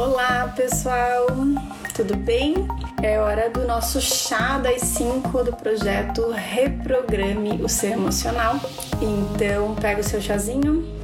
Olá, pessoal, tudo bem? É hora do nosso chá das 5 do projeto Reprograme o Ser Emocional. Então, pega o seu chazinho.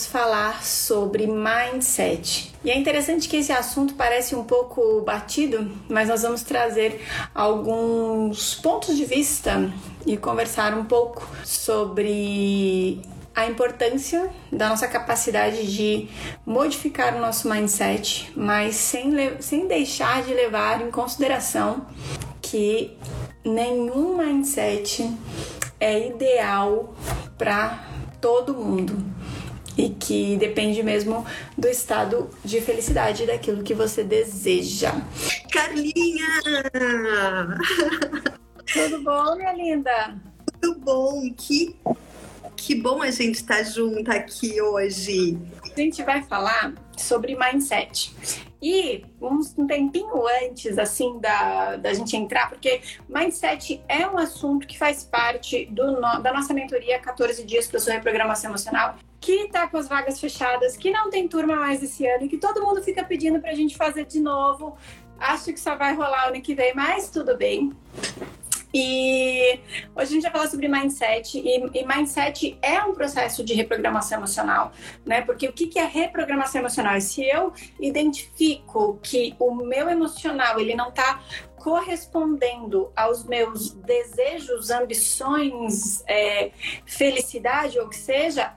Vamos falar sobre mindset. E é interessante que esse assunto parece um pouco batido, mas nós vamos trazer alguns pontos de vista e conversar um pouco sobre a importância da nossa capacidade de modificar o nosso mindset, mas sem, sem deixar de levar em consideração que nenhum mindset é ideal para todo mundo e que depende mesmo do estado de felicidade daquilo que você deseja. Carlinha! Tudo bom, minha linda? Tudo bom. Que, que bom a gente estar tá junto aqui hoje. A gente vai falar sobre mindset. E um tempinho antes, assim, da, da gente entrar, porque mindset é um assunto que faz parte do, da nossa mentoria 14 Dias para sua reprogramação emocional, que tá com as vagas fechadas, que não tem turma mais esse ano e que todo mundo fica pedindo pra gente fazer de novo. Acho que só vai rolar ano que vem, mas tudo bem. E hoje a gente vai falar sobre mindset e, e, mindset é um processo de reprogramação emocional, né? Porque o que, que é reprogramação emocional? Se eu identifico que o meu emocional ele não está correspondendo aos meus desejos, ambições, é, felicidade ou que seja,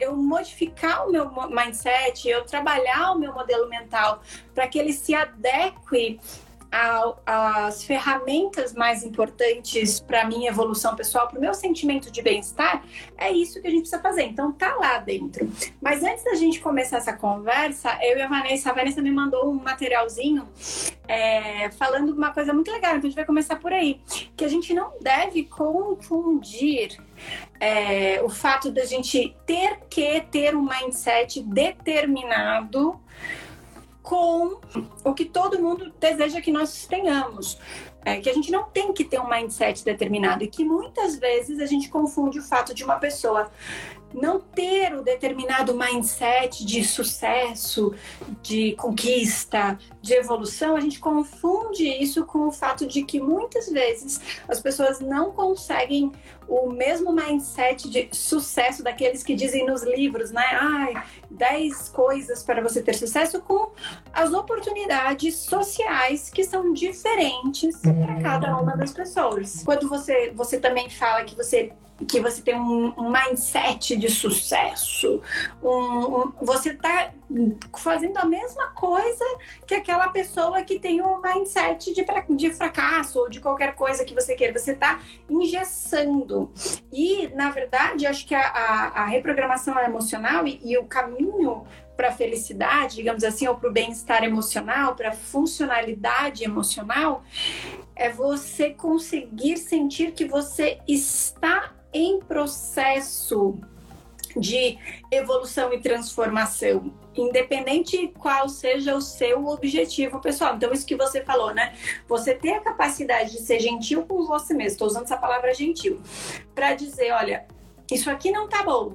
eu modificar o meu mindset, eu trabalhar o meu modelo mental para que ele se adeque as ferramentas mais importantes para minha evolução pessoal, para o meu sentimento de bem-estar, é isso que a gente precisa fazer. Então tá lá dentro. Mas antes da gente começar essa conversa, eu e a Vanessa, a Vanessa me mandou um materialzinho é, falando uma coisa muito legal. Então a gente vai começar por aí, que a gente não deve confundir é, o fato da gente ter que ter um mindset determinado com o que todo mundo deseja que nós tenhamos. É, que a gente não tem que ter um mindset determinado e que muitas vezes a gente confunde o fato de uma pessoa não ter o determinado mindset de sucesso, de conquista, de evolução, a gente confunde isso com o fato de que muitas vezes as pessoas não conseguem o mesmo mindset de sucesso daqueles que dizem nos livros, né? Ai, 10 coisas para você ter sucesso com as oportunidades sociais que são diferentes para cada uma das pessoas. Quando você você também fala que você que você tem um, um mindset de sucesso, um, um, você está fazendo a mesma coisa que aquela pessoa que tem um mindset de, de fracasso ou de qualquer coisa que você queira. Você está engessando. E, na verdade, acho que a, a, a reprogramação emocional e, e o caminho para a felicidade, digamos assim, ou para o bem-estar emocional, para a funcionalidade emocional, é você conseguir sentir que você está em processo de evolução e transformação, independente qual seja o seu objetivo pessoal. Então, isso que você falou, né? Você ter a capacidade de ser gentil com você mesmo, estou usando essa palavra gentil, para dizer: olha, isso aqui não tá bom,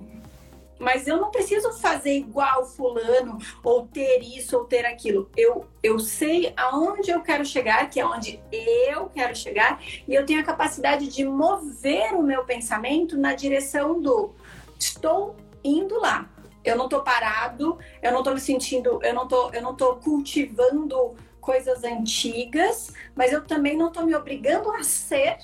mas eu não preciso fazer igual fulano ou ter isso ou ter aquilo. Eu, eu sei aonde eu quero chegar, que é onde eu quero chegar, e eu tenho a capacidade de mover o meu pensamento na direção do estou indo lá. Eu não estou parado, eu não estou me sentindo, eu não tô, eu não tô cultivando coisas antigas, mas eu também não estou me obrigando a ser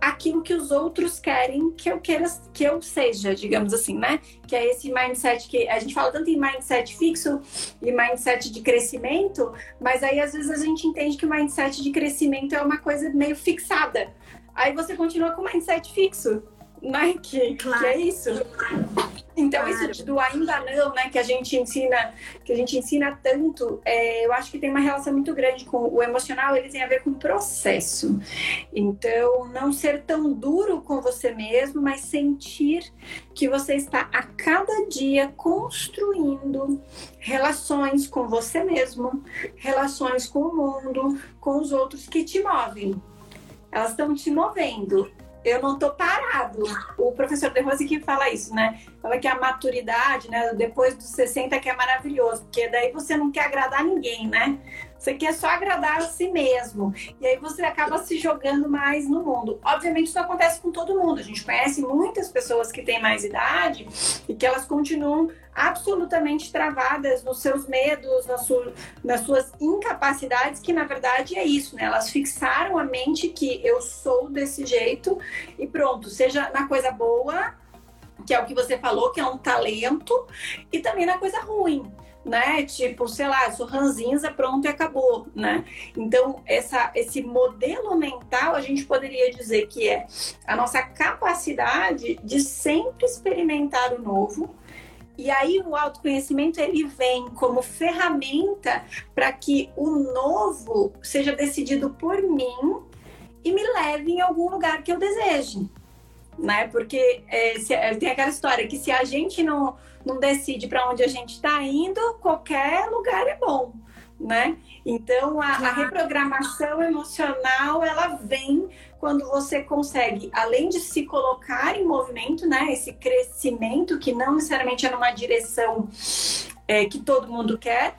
aquilo que os outros querem que eu queira que eu seja, digamos assim, né? Que é esse mindset que a gente fala tanto em mindset fixo e mindset de crescimento, mas aí às vezes a gente entende que o mindset de crescimento é uma coisa meio fixada. Aí você continua com o mindset fixo, né? Que, claro. que é isso. Então, claro. isso do ainda não, né, que a gente ensina, que a gente ensina tanto, é, eu acho que tem uma relação muito grande com o emocional, ele tem a ver com o processo. Então, não ser tão duro com você mesmo, mas sentir que você está a cada dia construindo relações com você mesmo, relações com o mundo, com os outros que te movem. Elas estão te movendo eu não tô parado. O professor De Rose que fala isso, né? Fala que a maturidade, né, depois dos 60 que é maravilhoso, porque daí você não quer agradar ninguém, né? Você quer só agradar a si mesmo. E aí você acaba se jogando mais no mundo. Obviamente, isso acontece com todo mundo. A gente conhece muitas pessoas que têm mais idade e que elas continuam absolutamente travadas nos seus medos, nas, su nas suas incapacidades, que na verdade é isso, né? Elas fixaram a mente que eu sou desse jeito e pronto, seja na coisa boa, que é o que você falou, que é um talento, e também na coisa ruim né? Tipo, sei lá, eu sou ranzinza, pronto e acabou, né? Então, essa, esse modelo mental, a gente poderia dizer que é a nossa capacidade de sempre experimentar o novo. E aí o autoconhecimento ele vem como ferramenta para que o novo seja decidido por mim e me leve em algum lugar que eu deseje, né? Porque é, se, é, tem aquela história que se a gente não não decide para onde a gente está indo, qualquer lugar é bom, né? Então a, a, reprogramação emocional ela vem quando você consegue, além de se colocar em movimento, né? Esse crescimento que não necessariamente é numa direção é, que todo mundo quer,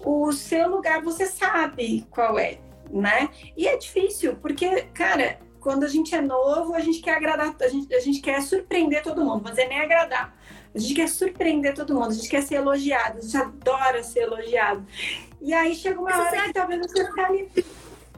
o seu lugar você sabe qual é, né? E é difícil porque, cara, quando a gente é novo, a gente quer agradar, a gente, a gente quer surpreender todo mundo, mas é nem agradar a gente quer surpreender todo mundo, a gente quer ser elogiado, a gente adora ser elogiado. E aí chega uma hora que talvez você fale,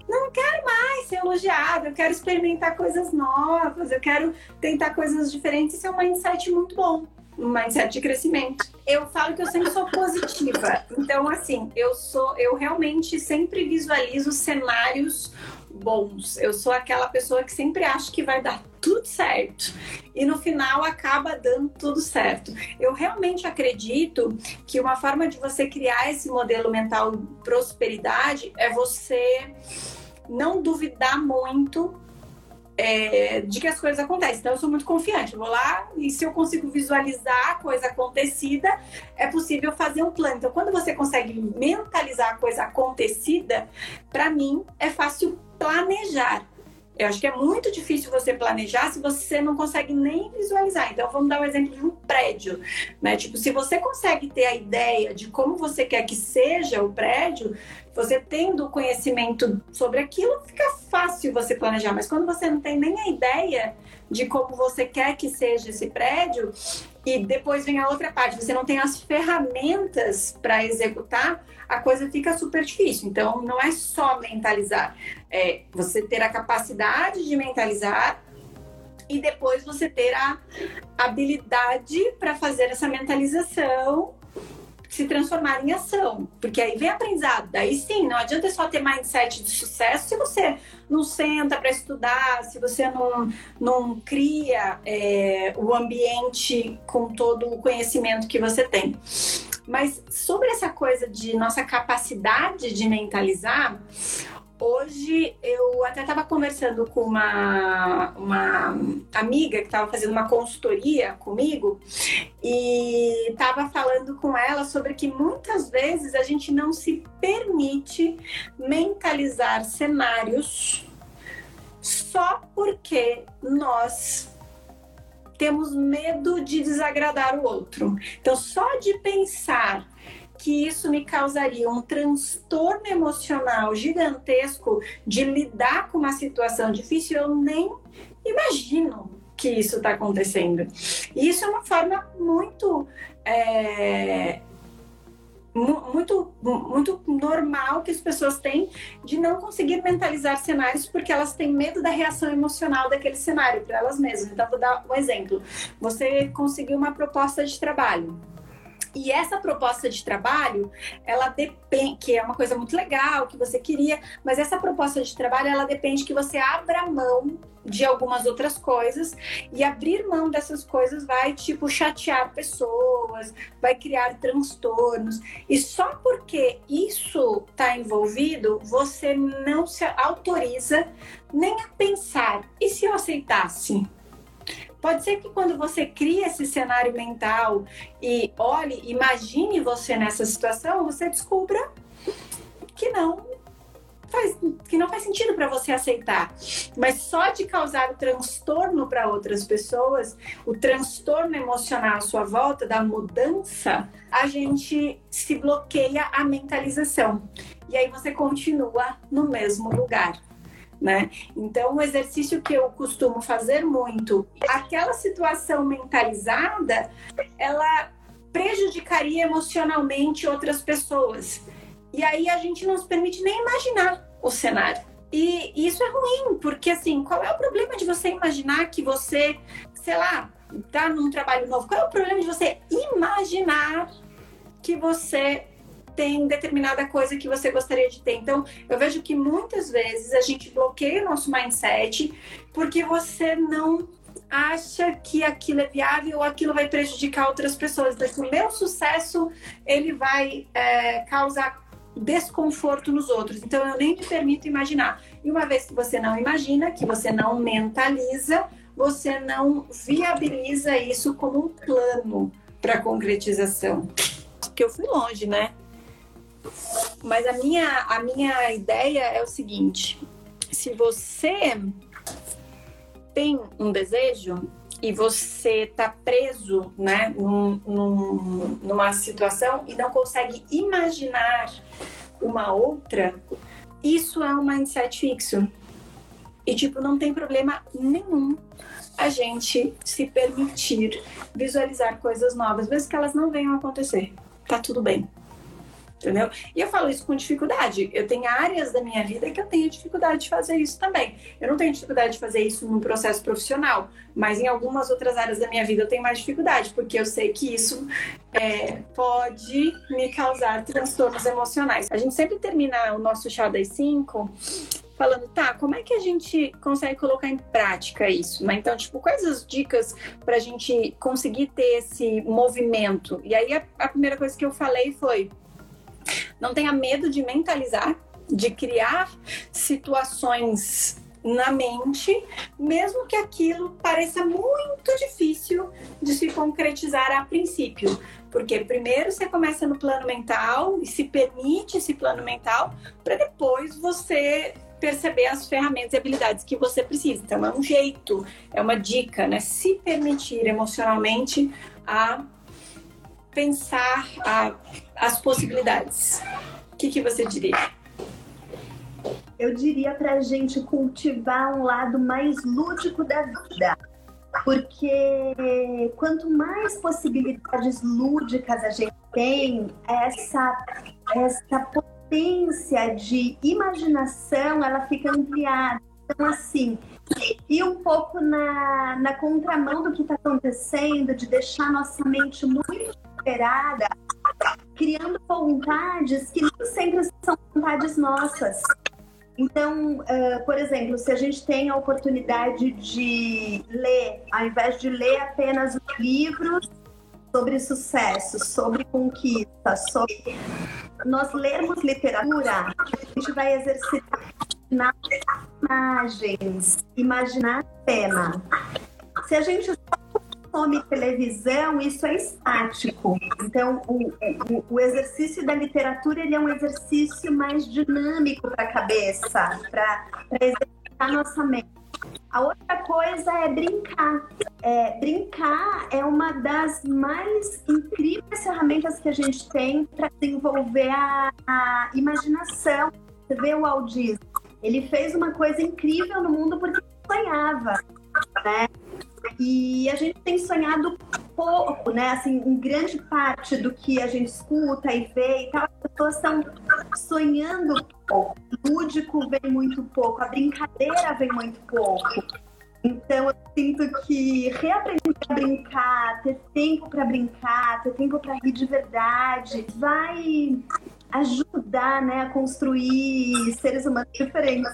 não quero mais ser elogiado, eu quero experimentar coisas novas, eu quero tentar coisas diferentes. Isso é um mindset muito bom, um mindset de crescimento. Eu falo que eu sempre sou positiva. Então, assim, eu sou, eu realmente sempre visualizo cenários bons. Eu sou aquela pessoa que sempre acha que vai dar tudo certo e no final acaba dando tudo certo. Eu realmente acredito que uma forma de você criar esse modelo mental prosperidade é você não duvidar muito é, de que as coisas acontecem. Então, eu sou muito confiante. Eu vou lá e se eu consigo visualizar a coisa acontecida, é possível fazer um plano. Então, quando você consegue mentalizar a coisa acontecida, para mim é fácil planejar. Eu acho que é muito difícil você planejar se você não consegue nem visualizar. Então, vamos dar o um exemplo de um prédio, né? Tipo, se você consegue ter a ideia de como você quer que seja o prédio, você tendo conhecimento sobre aquilo, fica fácil você planejar. Mas quando você não tem nem a ideia de como você quer que seja esse prédio, e depois vem a outra parte, você não tem as ferramentas para executar, a coisa fica super difícil. Então, não é só mentalizar, é você ter a capacidade de mentalizar e depois você ter a habilidade para fazer essa mentalização se transformar em ação, porque aí vem aprendizado. Daí sim, não adianta só ter mindset de sucesso se você não senta para estudar, se você não, não cria é, o ambiente com todo o conhecimento que você tem. Mas sobre essa coisa de nossa capacidade de mentalizar, Hoje eu até estava conversando com uma, uma amiga que estava fazendo uma consultoria comigo e estava falando com ela sobre que muitas vezes a gente não se permite mentalizar cenários só porque nós temos medo de desagradar o outro. Então, só de pensar que isso me causaria um transtorno emocional gigantesco de lidar com uma situação difícil, eu nem imagino que isso está acontecendo. E isso é uma forma muito. É, muito, muito normal que as pessoas têm de não conseguir mentalizar cenários porque elas têm medo da reação emocional daquele cenário para elas mesmas. Então, vou dar um exemplo. Você conseguiu uma proposta de trabalho e essa proposta de trabalho, ela depende, que é uma coisa muito legal, que você queria, mas essa proposta de trabalho, ela depende que você abra mão de algumas outras coisas. E abrir mão dessas coisas vai tipo chatear pessoas, vai criar transtornos. E só porque isso está envolvido você não se autoriza nem a pensar. E se eu aceitasse Pode ser que quando você cria esse cenário mental e olhe, imagine você nessa situação, você descubra que não faz, que não faz sentido para você aceitar. Mas só de causar o transtorno para outras pessoas, o transtorno emocional à sua volta, da mudança, a gente se bloqueia a mentalização. E aí você continua no mesmo lugar. Né? Então, um exercício que eu costumo fazer muito, aquela situação mentalizada, ela prejudicaria emocionalmente outras pessoas. E aí a gente não se permite nem imaginar o cenário. E isso é ruim, porque assim, qual é o problema de você imaginar que você, sei lá, tá num trabalho novo? Qual é o problema de você imaginar que você tem determinada coisa que você gostaria de ter. Então, eu vejo que muitas vezes a gente bloqueia o nosso mindset porque você não acha que aquilo é viável ou aquilo vai prejudicar outras pessoas. Então, o meu sucesso ele vai é, causar desconforto nos outros. Então, eu nem me permito imaginar. E uma vez que você não imagina, que você não mentaliza, você não viabiliza isso como um plano para concretização. Que eu fui longe, né? Mas a minha, a minha ideia é o seguinte: se você tem um desejo e você está preso né, num, num, numa situação e não consegue imaginar uma outra, isso é um mindset fixo. E, tipo, não tem problema nenhum a gente se permitir visualizar coisas novas, mesmo que elas não venham a acontecer. Tá tudo bem entendeu? E eu falo isso com dificuldade. Eu tenho áreas da minha vida que eu tenho dificuldade de fazer isso também. Eu não tenho dificuldade de fazer isso no processo profissional, mas em algumas outras áreas da minha vida eu tenho mais dificuldade, porque eu sei que isso é, pode me causar transtornos emocionais. A gente sempre termina o nosso chá das 5 falando, tá, como é que a gente consegue colocar em prática isso? Né? Então, tipo, quais as dicas para a gente conseguir ter esse movimento? E aí, a, a primeira coisa que eu falei foi não tenha medo de mentalizar, de criar situações na mente, mesmo que aquilo pareça muito difícil de se concretizar a princípio. Porque primeiro você começa no plano mental e se permite esse plano mental, para depois você perceber as ferramentas e habilidades que você precisa. Então é um jeito, é uma dica, né? Se permitir emocionalmente a pensar a, as possibilidades. O que, que você diria? Eu diria para a gente cultivar um lado mais lúdico da vida. Porque quanto mais possibilidades lúdicas a gente tem, essa, essa potência de imaginação ela fica ampliada. Então, assim, e um pouco na, na contramão do que está acontecendo, de deixar nossa mente muito desesperada, criando vontades que não sempre são vontades nossas. Então, uh, por exemplo, se a gente tem a oportunidade de ler, ao invés de ler apenas livros sobre sucesso, sobre conquista, sobre nós lermos literatura, a gente vai exercitar imagens, imaginar tema. Se a gente consome televisão, isso é estático. Então, o, o, o exercício da literatura ele é um exercício mais dinâmico para a cabeça, para exercitar nossa mente. A outra coisa é brincar. É, brincar é uma das mais incríveis ferramentas que a gente tem para desenvolver a, a, imaginação. Você vê o Walt Disney, ele fez uma coisa incrível no mundo porque sonhava, né? E a gente tem sonhado pouco, né? Assim, em grande parte do que a gente escuta e vê e tal, as pessoas estão sonhando pouco. O lúdico vem muito pouco, a brincadeira vem muito pouco. Então, eu sinto que reaprender a brincar, ter tempo para brincar, ter tempo para rir de verdade, vai ajudar né, a construir seres humanos diferentes.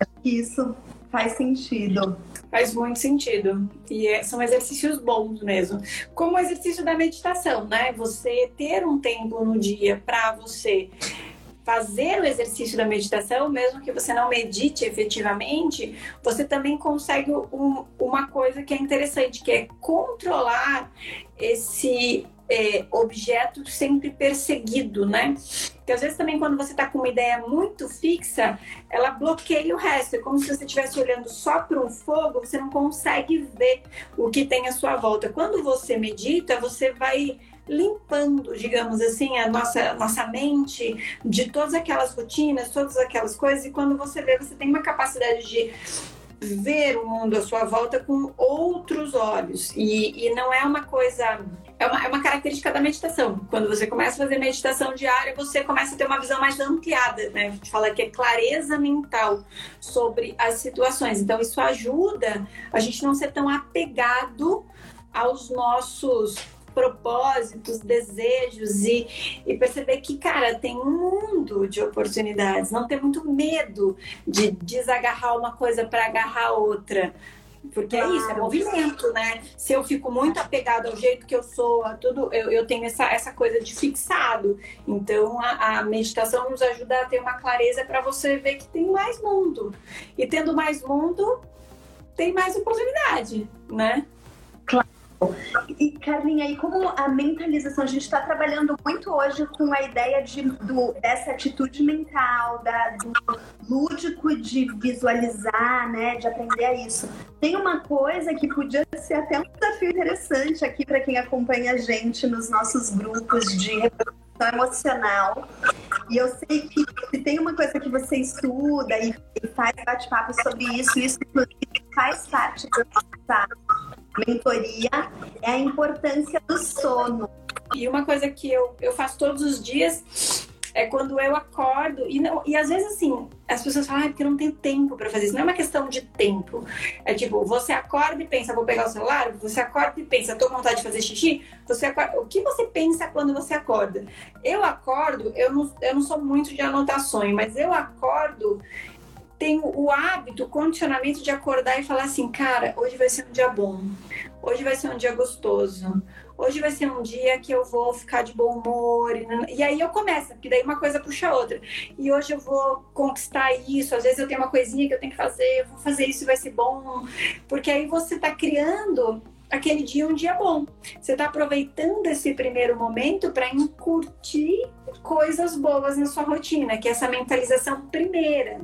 Acho que isso faz sentido. Faz muito sentido. E é, são exercícios bons mesmo. Como o exercício da meditação, né? Você ter um tempo no dia para você fazer o exercício da meditação, mesmo que você não medite efetivamente, você também consegue um, uma coisa que é interessante, que é controlar esse é, objeto sempre perseguido, né? Porque às vezes também quando você está com uma ideia muito fixa, ela bloqueia o resto. É como se você estivesse olhando só para um fogo, você não consegue ver o que tem à sua volta. Quando você medita, você vai limpando, digamos assim, a nossa, nossa mente de todas aquelas rotinas, todas aquelas coisas, e quando você vê, você tem uma capacidade de ver o mundo à sua volta com outros olhos. E, e não é uma coisa. É uma, é uma característica da meditação. Quando você começa a fazer meditação diária, você começa a ter uma visão mais ampliada, né? A gente fala que é clareza mental sobre as situações. Então, isso ajuda a gente não ser tão apegado aos nossos propósitos, desejos e, e perceber que, cara, tem um mundo de oportunidades. Não ter muito medo de desagarrar uma coisa para agarrar outra. Porque claro. é isso, é movimento, né? Se eu fico muito apegado ao jeito que eu sou, a tudo, eu, eu tenho essa, essa coisa de fixado. Então a, a meditação nos ajuda a ter uma clareza para você ver que tem mais mundo. E tendo mais mundo, tem mais oportunidade, né? E, Carlinha, e como a mentalização, a gente está trabalhando muito hoje com a ideia de, do, dessa atitude mental, da, do lúdico de visualizar, né, de aprender a isso. Tem uma coisa que podia ser até um desafio interessante aqui para quem acompanha a gente nos nossos grupos de reprodução emocional. E eu sei que se tem uma coisa que você estuda e, e faz bate-papo sobre isso, isso faz parte da nossa mentoria é a importância do sono. E uma coisa que eu, eu faço todos os dias é quando eu acordo e não e às vezes assim as pessoas falam ah, porque eu não tenho tempo para fazer isso. Não é uma questão de tempo. É tipo você acorda e pensa vou pegar o celular. Você acorda e pensa tô com vontade de fazer xixi. Você acorda, o que você pensa quando você acorda? Eu acordo eu não, eu não sou muito de anotações mas eu acordo tenho o hábito, o condicionamento de acordar e falar assim, cara, hoje vai ser um dia bom, hoje vai ser um dia gostoso, hoje vai ser um dia que eu vou ficar de bom humor. E, aí eu começo, porque daí uma coisa puxa a outra. E hoje eu vou conquistar isso, às vezes eu tenho uma coisinha que eu tenho que fazer, vou fazer isso e vai ser bom. Porque aí você está criando aquele dia um dia bom. Você está aproveitando esse primeiro momento para incutir coisas boas na sua rotina, que é essa mentalização primeira.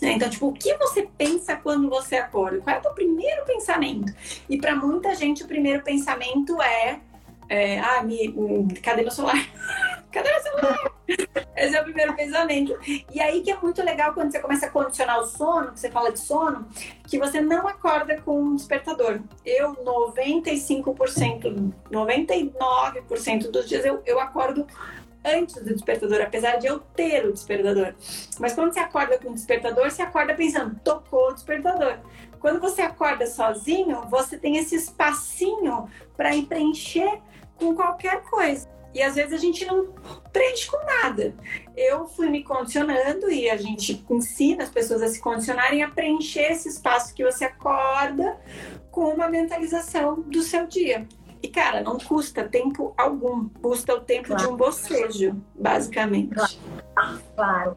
Né? Então, tipo, o que você pensa quando você acorda? Qual é o teu primeiro pensamento? E para muita gente, o primeiro pensamento é, é ah, me, me, cadê meu celular? cadê meu celular? Esse é o primeiro pensamento. E aí que é muito legal quando você começa a condicionar o sono, que você fala de sono, que você não acorda com um despertador. Eu, 95%, 99% dos dias, eu, eu acordo antes do despertador, apesar de eu ter o despertador. Mas quando você acorda com o despertador, você acorda pensando, tocou o despertador. Quando você acorda sozinho, você tem esse espacinho para preencher com qualquer coisa. E às vezes a gente não preenche com nada. Eu fui me condicionando e a gente ensina as pessoas a se condicionarem a preencher esse espaço que você acorda com uma mentalização do seu dia. E, cara, não custa tempo algum. Custa o tempo claro. de um bocejo, basicamente. Claro.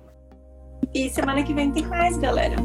E semana que vem tem mais, galera.